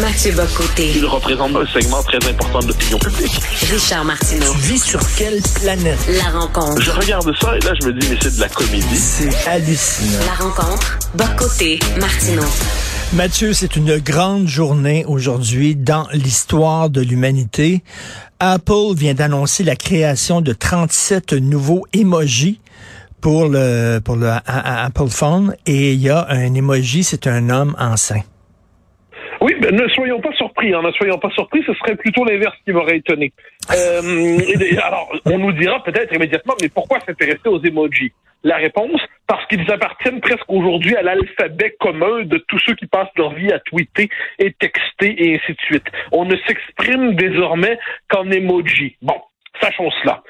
Mathieu Bocoté. Il représente un segment très important de l'opinion publique. Richard Martineau. Tu vis sur quelle planète? La rencontre. Je regarde ça et là, je me dis, mais c'est de la comédie. C'est hallucinant. La rencontre. Bocoté. Martineau. Mathieu, c'est une grande journée aujourd'hui dans l'histoire de l'humanité. Apple vient d'annoncer la création de 37 nouveaux emojis pour le pour le Apple Phone et il y a un emoji, c'est un homme enceint. Oui, ben, ne soyons pas surpris. hein, ne soyons pas surpris. Ce serait plutôt l'inverse qui m'aurait étonné. Euh, alors, on nous dira peut-être immédiatement, mais pourquoi s'intéresser aux emojis La réponse, parce qu'ils appartiennent presque aujourd'hui à l'alphabet commun de tous ceux qui passent leur vie à tweeter et texter et ainsi de suite. On ne s'exprime désormais qu'en emoji. Bon, sachons cela.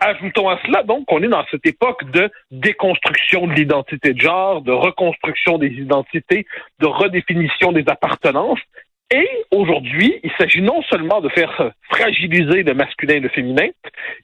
Ajoutons à cela, donc, qu'on est dans cette époque de déconstruction de l'identité de genre, de reconstruction des identités, de redéfinition des appartenances. Et aujourd'hui, il s'agit non seulement de faire fragiliser le masculin et le féminin,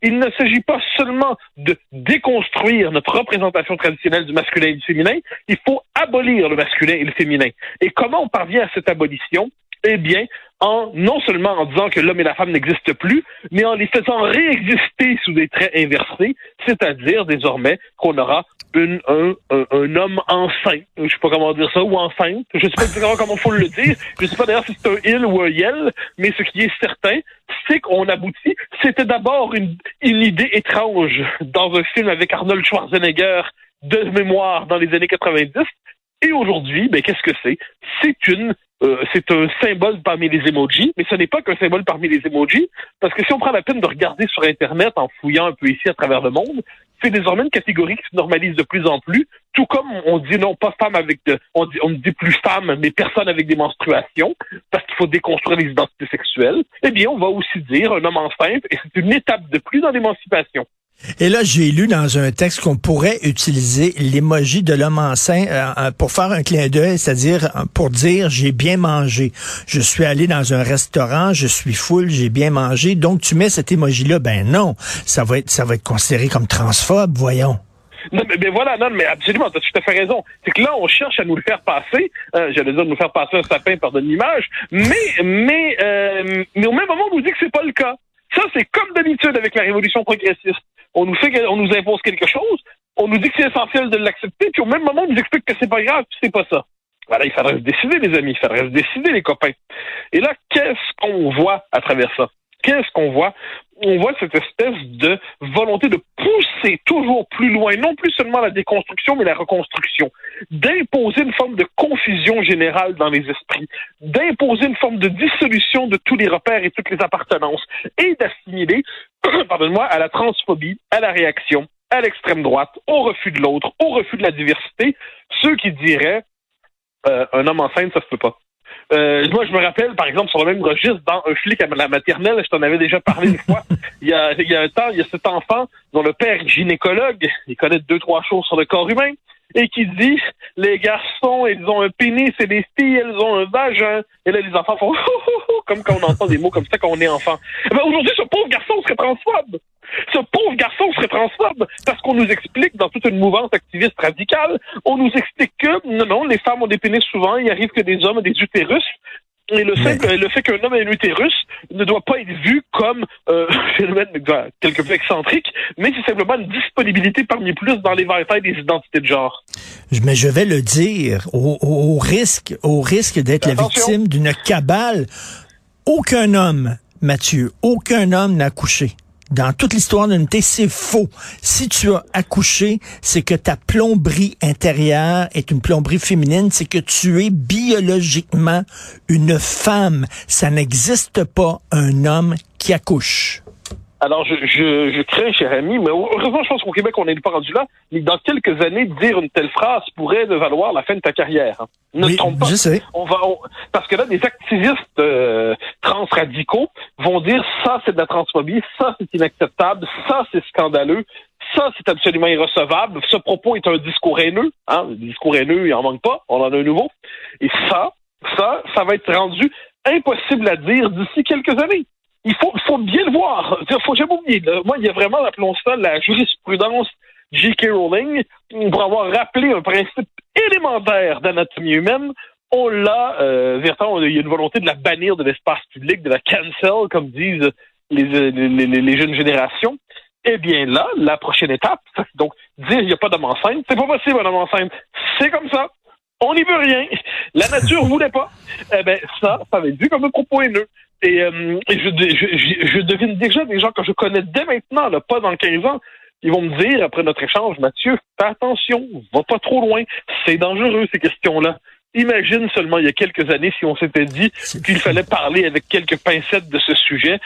il ne s'agit pas seulement de déconstruire notre représentation traditionnelle du masculin et du féminin, il faut abolir le masculin et le féminin. Et comment on parvient à cette abolition? Eh bien, en non seulement en disant que l'homme et la femme n'existent plus, mais en les faisant réexister sous des traits inversés, c'est-à-dire désormais qu'on aura une, un, un, homme enceint. Je sais pas comment dire ça, ou enceinte. Je sais pas exactement comment faut le dire. Je sais pas d'ailleurs si c'est un il ou un yel, mais ce qui est certain, c'est qu'on aboutit. C'était d'abord une, une idée étrange dans un film avec Arnold Schwarzenegger de mémoire dans les années 90. Et aujourd'hui, ben, qu'est-ce que c'est? C'est une euh, c'est un symbole parmi les emojis, mais ce n'est pas qu'un symbole parmi les emojis, parce que si on prend la peine de regarder sur Internet en fouillant un peu ici à travers le monde, c'est désormais une catégorie qui se normalise de plus en plus, tout comme on dit non pas femme avec de, on dit, on ne dit plus femme, mais personne avec des menstruations, parce qu'il faut déconstruire les identités sexuelles, eh bien, on va aussi dire un homme enceinte, et c'est une étape de plus dans l'émancipation. Et là, j'ai lu dans un texte qu'on pourrait utiliser l'emoji de l'homme enceint euh, euh, pour faire un clin d'œil, c'est-à-dire euh, pour dire j'ai bien mangé. Je suis allé dans un restaurant, je suis full, j'ai bien mangé. Donc tu mets cet emoji-là, ben non, ça va être ça va être considéré comme transphobe, voyons. Non, mais, mais voilà, non, mais absolument, tu as tout à fait raison. C'est que là, on cherche à nous le faire passer, euh, j'allais dire nous faire passer un sapin par de l'image, mais, mais, euh, mais au même moment, on nous dit que c'est pas le cas. Ça, c'est comme d'habitude avec la révolution progressiste. On nous fait, on nous impose quelque chose, on nous dit que c'est essentiel de l'accepter, puis au même moment, on nous explique que c'est pas grave, puis c'est pas ça. Voilà, il faudrait se décider, les amis, il faudrait se décider, les copains. Et là, qu'est-ce qu'on voit à travers ça? Qu'est-ce qu'on voit? On voit cette espèce de volonté de pousser toujours plus loin, non plus seulement la déconstruction, mais la reconstruction, d'imposer une forme de confusion générale dans les esprits, d'imposer une forme de dissolution de tous les repères et toutes les appartenances, et d'assimiler, pardonne-moi, à la transphobie, à la réaction, à l'extrême droite, au refus de l'autre, au refus de la diversité, ceux qui diraient euh, un homme enceinte, ça se peut pas. Euh, moi, je me rappelle, par exemple, sur le même registre, dans Un flic à la maternelle, je t'en avais déjà parlé une fois, il y, a, il y a un temps, il y a cet enfant dont le père est gynécologue, il connaît deux, trois choses sur le corps humain, et qui dit, les garçons, ils ont un pénis, et les filles, elles ont un vagin. Et là, les enfants font, comme quand on entend des mots comme ça quand on est enfant. Eh ben, aujourd'hui, ce pauvre garçon serait transphobe. Ce pauvre garçon serait transphobe parce qu'on nous explique dans toute une mouvance activiste radicale, on nous explique que non, non, les femmes ont des pénis souvent, il arrive que des hommes ont des utérus. Et le, Mais- fait, le fait qu'un homme ait un utérus ne doit pas être vu comme euh, un phénomène euh, quelque peu excentrique, mais c'est simplement une disponibilité parmi plus dans l'éventail des identités de genre. Mais je vais le dire, au, au- au risque, au risque d'être la victime d'une cabale, aucun homme, Mathieu, aucun homme n'a accouché. Dans toute l'histoire de l'humanité, c'est faux. Si tu as accouché, c'est que ta plomberie intérieure est une plomberie féminine, c'est que tu es biologiquement une femme. Ça n'existe pas un homme qui accouche. Alors, je, je, je crains, cher ami, mais heureusement, je pense qu'au Québec, on n'est pas rendu là, mais dans quelques années, dire une telle phrase pourrait valoir la fin de ta carrière. hein. Ne Oui, te trompe pas. je sais. On va, on- parce que là, des activistes euh, transradicaux vont dire ça, c'est de la transphobie, ça, c'est inacceptable, ça, c'est scandaleux, ça, c'est absolument irrecevable, ce propos est un discours haineux. Hein? Le discours haineux, il en manque pas, on en a un nouveau. Et ça, ça, ça va être rendu impossible à dire d'ici quelques années. Il faut, bien le voir. Il faut jamais oublier. Moi, il y a vraiment, appelons ça, la jurisprudence J.K. Rowling pour avoir rappelé un principe élémentaire d'anatomie humaine. on l'a, euh, il y a une volonté de la bannir de l'espace public, de la cancel, comme disent les, les, jeunes générations. Eh bien là, la prochaine étape, donc dire il n'y a pas d'homme enceinte, c'est pas possible un homme enceinte. C'est comme ça. On n'y veut rien. La nature voulait pas. Eh ben ça, ça va être vu comme un propos haineux. Et, euh, je, je, je, devine déjà des gens que je connais dès maintenant, là, pas dans 15 ans, ils vont me dire, après notre échange, Mathieu, fais attention, va pas trop loin, c'est dangereux ces questions-là. Imagine seulement il y a quelques années si on s'était dit qu'il fallait parler avec quelques pincettes de ce sujet.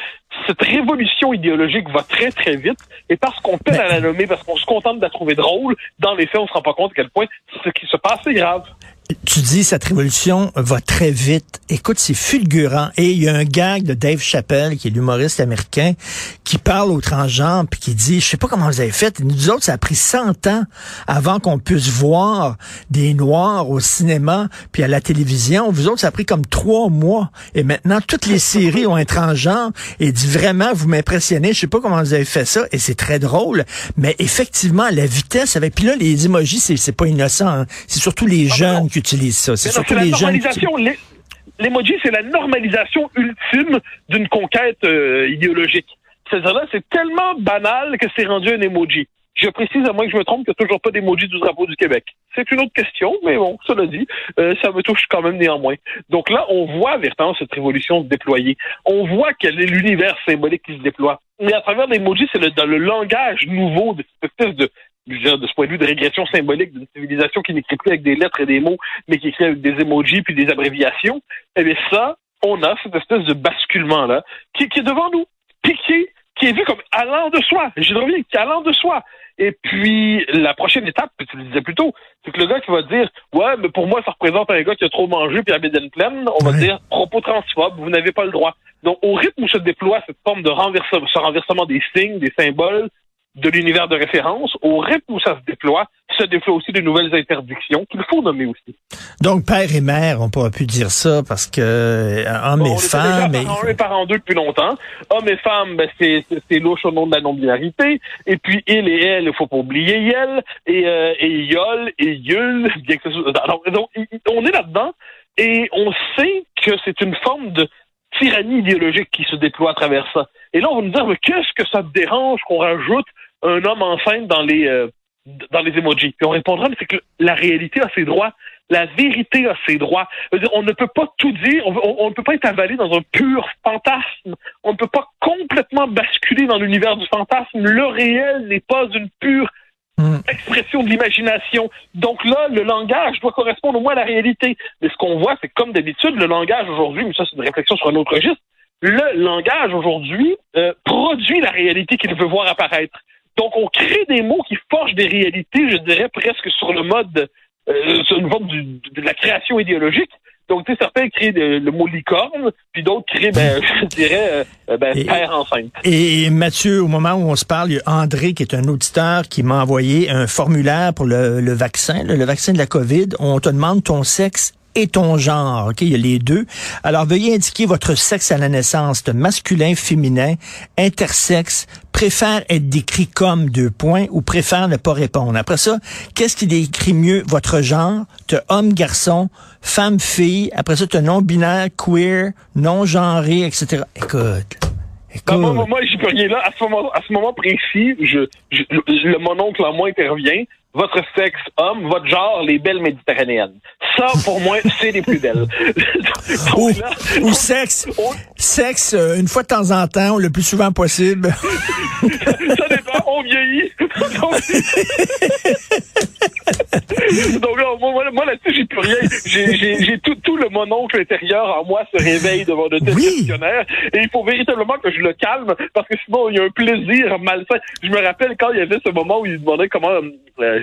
Cette révolution idéologique va très très vite et parce qu'on peine à la nommer, parce qu'on se contente de la trouver drôle, dans les faits on se rend pas compte à quel point ce qui se passe est grave. Tu dis cette révolution va très vite. Écoute, c'est fulgurant. Et il y a un gag de Dave Chappelle, qui est l'humoriste américain, qui parle aux transgenres, puis qui dit, je sais pas comment vous avez fait. Nous autres, ça a pris 100 ans avant qu'on puisse voir des Noirs au cinéma, puis à la télévision. Vous autres, ça a pris comme trois mois. Et maintenant, toutes les séries ont un transgenre. Et dit, vraiment, vous m'impressionnez. Je sais pas comment vous avez fait ça. Et c'est très drôle. Mais effectivement, la vitesse avec... Puis là, les emojis, c'est pas innocent. Hein. C'est surtout les ah, jeunes qui utilisent ça. C'est surtout les jeunes. L'emoji, c'est la normalisation ultime d'une conquête euh, idéologique. C'est-à-dire c'est tellement banal que c'est rendu un emoji. Je précise, à moins que je me trompe, qu'il n'y a toujours pas d'emoji du drapeau du Québec. C'est une autre question, mais bon, cela dit, euh, ça me touche quand même néanmoins. Donc là, on voit vraiment cette révolution se déployer. On voit quel est l'univers symbolique qui se déploie. Mais à travers l'emoji, c'est dans le langage nouveau de cette espèce de de ce point de vue de régression symbolique d'une civilisation qui n'écrit plus avec des lettres et des mots, mais qui écrit avec des emojis puis des abréviations, eh bien ça, on a cette espèce de basculement-là qui, qui, est devant nous, puis qui, qui est vu comme allant de soi. Je reviens, qui est allant de soi. Et puis, la prochaine étape, tu le disais plus tôt, c'est que le gars qui va dire Ouais, mais pour moi, ça représente un gars qui a trop mangé puis a bédaine pleine, on va dire propos transphobe, vous n'avez pas le droit. Donc, au rythme où se déploie cette forme de renversement, ce renversement des signes, des symboles, de l'univers de référence, au rythme où ça se déploie, se déploie aussi de nouvelles interdictions qu'il faut nommer aussi. Donc, père et mère, on pourra plus dire ça parce que euh, hommes et femmes... On est parents deux depuis longtemps. Hommes et femmes, ben, c'est, c'est louche au nom de la non-binarité. Et puis, il et elle, il faut pas oublier elle. Et, euh, et yol et yul, bien que ce Alors, donc, on est là-dedans et on sait que c'est une forme de tyrannie idéologique qui se déploie à travers ça. Et là, on va nous dire, mais qu'est-ce que ça te dérange qu'on rajoute un homme enceinte dans les euh, dans les emojis? Puis on répondra, mais c'est que la réalité a ses droits. La vérité a ses droits. On ne peut pas tout dire. On, ne peut pas être avalé dans un pur fantasme. On ne peut pas complètement basculer dans l'univers du fantasme. Le réel n'est pas une pure. Expression de l'imagination. Donc là, le langage doit correspondre au moins à la réalité. Mais ce qu'on voit, c'est comme d'habitude, le langage aujourd'hui, mais ça c'est une réflexion sur un autre registre, le langage aujourd'hui euh, produit la réalité qu'il veut voir apparaître. Donc, on crée des mots qui forgent des réalités, je dirais, presque sur le mode, euh, sur une forme de la création idéologique. Donc, tu sais, certains créent le mot licorne, puis d'autres créent, ben, je dirais, euh, ben, père enceinte. Et Mathieu, au moment où on se parle, il y a André, qui est un auditeur, qui m'a envoyé un formulaire pour le, le vaccin, le vaccin de la COVID. On te demande ton sexe et ton genre. OK, il y a les deux. Alors, veuillez indiquer votre sexe à la naissance, de masculin, féminin, intersexe, préfère être décrit comme deux points ou préfère ne pas répondre. Après ça, qu'est-ce qui décrit mieux votre genre? De homme, garçon, femme, fille. Après ça, tu non-binaire, queer, non-genré, etc. Écoute. Écoute. moi, moi, j'y peux rien là. À ce moment, à ce moment précis, je, je, le, mon oncle en moi intervient votre sexe homme, votre genre, les belles méditerranéennes. Ça, pour moi, c'est les plus belles. ou, sexe. Sexe, euh, une fois de temps en temps, le plus souvent possible. ça dépend, on vieillit. Donc là, moi, moi là-dessus, j'ai plus rien. J'ai tout, tout le mononcle intérieur en moi se réveille devant de tels questionnaires. Et il faut véritablement que je le calme parce que sinon, il y a un plaisir malsain. Je me rappelle quand il y avait ce moment où il demandait comment... Euh,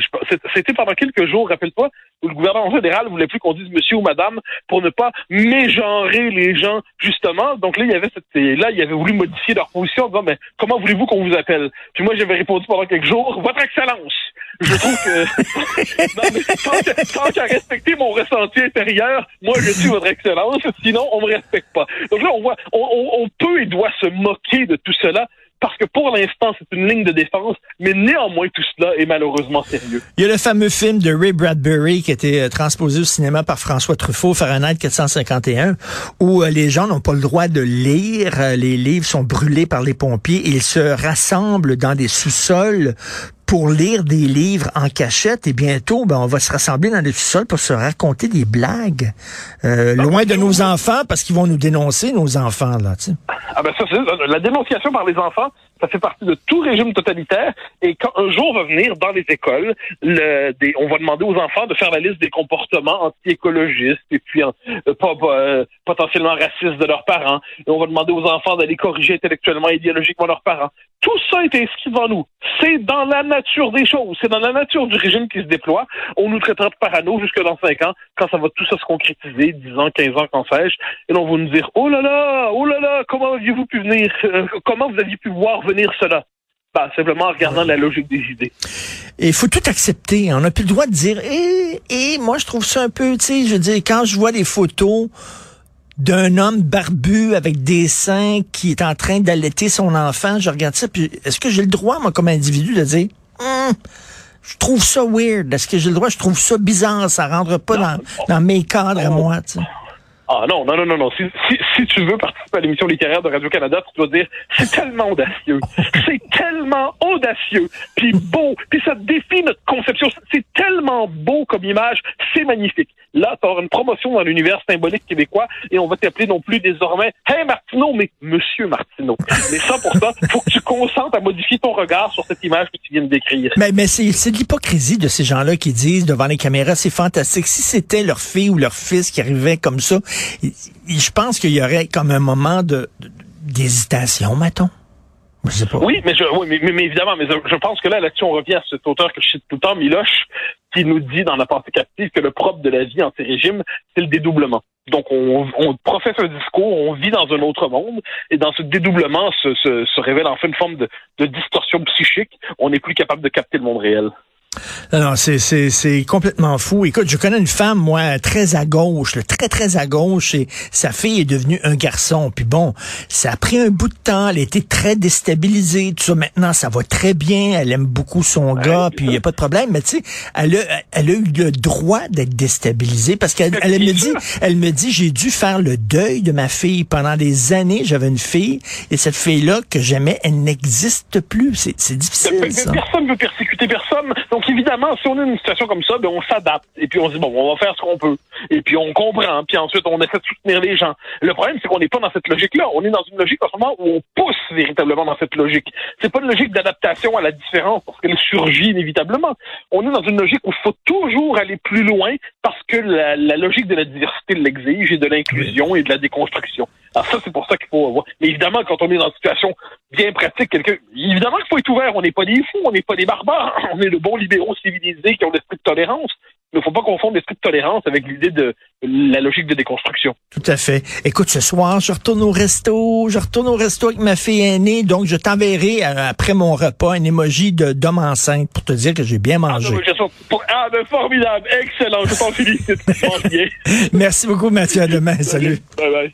c'était pendant quelques jours, rappelle-toi, où le gouvernement fédéral voulait plus qu'on dise monsieur ou madame pour ne pas mégenrer les gens, justement. Donc là, il y avait cette, là, il avait voulu modifier leur position en disant, mais comment voulez-vous qu'on vous appelle? Puis moi, j'avais répondu pendant quelques jours, votre excellence. Je trouve que, tant qu'à respecter mon ressenti intérieur, moi, je suis votre excellence. Sinon, on me respecte pas. Donc là, on voit, on, on peut et doit se moquer de tout cela parce que pour l'instant, c'est une ligne de défense, mais néanmoins, tout cela est malheureusement sérieux. Il y a le fameux film de Ray Bradbury qui a été euh, transposé au cinéma par François Truffaut, Fahrenheit 451, où euh, les gens n'ont pas le droit de lire, euh, les livres sont brûlés par les pompiers ils se rassemblent dans des sous-sols pour lire des livres en cachette et bientôt, ben, on va se rassembler dans des sous-sols pour se raconter des blagues, euh, loin de nos enfants parce qu'ils vont nous dénoncer, nos enfants, là, tu sais. Ah ben ça, c'est la dénonciation par les enfants, ça fait partie de tout régime totalitaire. Et quand un jour va venir dans les écoles, on va demander aux enfants de faire la liste des comportements anti-écologistes et puis euh, euh, potentiellement racistes de leurs parents. Et on va demander aux enfants d'aller corriger intellectuellement et idéologiquement leurs parents. Tout ça est inscrit devant nous. C'est dans la nature des choses. C'est dans la nature du régime qui se déploie. On nous traitera de parano jusque dans cinq ans, quand ça va tout ça se concrétiser, 10 ans, 15 ans, quand sais-je. Et on va nous dire, oh là là, oh là là, comment aviez-vous pu venir, euh, comment vous aviez pu voir venir cela? Ben, simplement en regardant la logique des idées. Et il faut tout accepter. On n'a plus le droit de dire, eh, eh, moi je trouve ça un peu, tu sais, je veux dire, quand je vois les photos d'un homme barbu avec des seins qui est en train d'allaiter son enfant, je regarde ça, puis est-ce que j'ai le droit, moi, comme individu, de dire, hum, je trouve ça weird. Est-ce que j'ai le droit? Je trouve ça bizarre. Ça rentre pas dans, dans mes cadres à moi, tu sais. Ah non, non, non, non, non. Si, si, si tu veux participer à l'émission littéraire de Radio-Canada, tu dois dire c'est tellement audacieux. c'est tellement audacieux. Puis beau. Puis ça défie notre conception. C'est tellement beau comme image. C'est magnifique. Là, tu auras une promotion dans l'univers symbolique québécois et on va t'appeler non plus désormais Hey Martineau, mais Monsieur Martineau. mais ça, pour ça, faut que tu consentes à modifier ton regard sur cette image que tu viens de décrire. Mais, mais c'est de l'hypocrisie de ces gens-là qui disent devant les caméras, c'est fantastique. Si c'était leur fille ou leur fils qui arrivait comme ça, je pense qu'il y aurait comme un moment de d'hésitation, mettons. Je sais pas. Oui, mais, je, oui, mais, mais, évidemment, mais je, pense que là, là-dessus, on revient à cet auteur que je cite tout le temps, Miloche, qui nous dit dans la pensée captive que le propre de la vie en ces régimes, c'est le dédoublement. Donc, on, on, professe un discours, on vit dans un autre monde, et dans ce dédoublement se, se, se révèle enfin une forme de, de distorsion psychique. On n'est plus capable de capter le monde réel. Non, c'est, c'est, c'est complètement fou. Écoute, je connais une femme, moi, très à gauche, très, très à gauche, et sa fille est devenue un garçon. Puis bon, ça a pris un bout de temps, elle a été très déstabilisée, tout ça. Maintenant, ça va très bien, elle aime beaucoup son gars, puis il n'y a pas de problème. Mais tu sais, elle a, elle a eu le droit d'être déstabilisée parce qu'elle elle me dit, elle me dit, j'ai dû faire le deuil de ma fille pendant des années. J'avais une fille, et cette fille-là que j'aimais, elle n'existe plus. C'est, c'est difficile, ça. Personne ne veut persécuter personne. Donc évidemment, si on a une situation comme ça, ben on s'adapte et puis on se dit bon, on va faire ce qu'on peut et puis on comprend, puis ensuite on essaie de soutenir les gens. Le problème, c'est qu'on n'est pas dans cette logique-là. On est dans une logique en ce moment où on pousse véritablement dans cette logique. C'est pas une logique d'adaptation à la différence parce qu'elle surgit inévitablement. On est dans une logique où il faut toujours aller plus loin parce que la, la logique de la diversité l'exige et de l'inclusion et de la déconstruction. Alors ça, c'est pour ça qu'il faut avoir. Mais évidemment, quand on est dans une situation bien pratique, quelqu'un, évidemment qu'il faut être ouvert. On n'est pas des fous, on n'est pas des barbares. On est de bons libéraux civilisés qui ont l'esprit de tolérance. Il ne faut pas confondre l'esprit de tolérance avec l'idée de la logique de déconstruction. Tout à fait. Écoute, ce soir, je retourne au resto. Je retourne au resto avec ma fille aînée. Donc, je t'enverrai, euh, après mon repas, un émoji de d'homme enceinte pour te dire que j'ai bien mangé. Ah, ben, formidable. Excellent. Je t'en félicite. Merci beaucoup, Mathieu. À demain. Salut. Bye bye.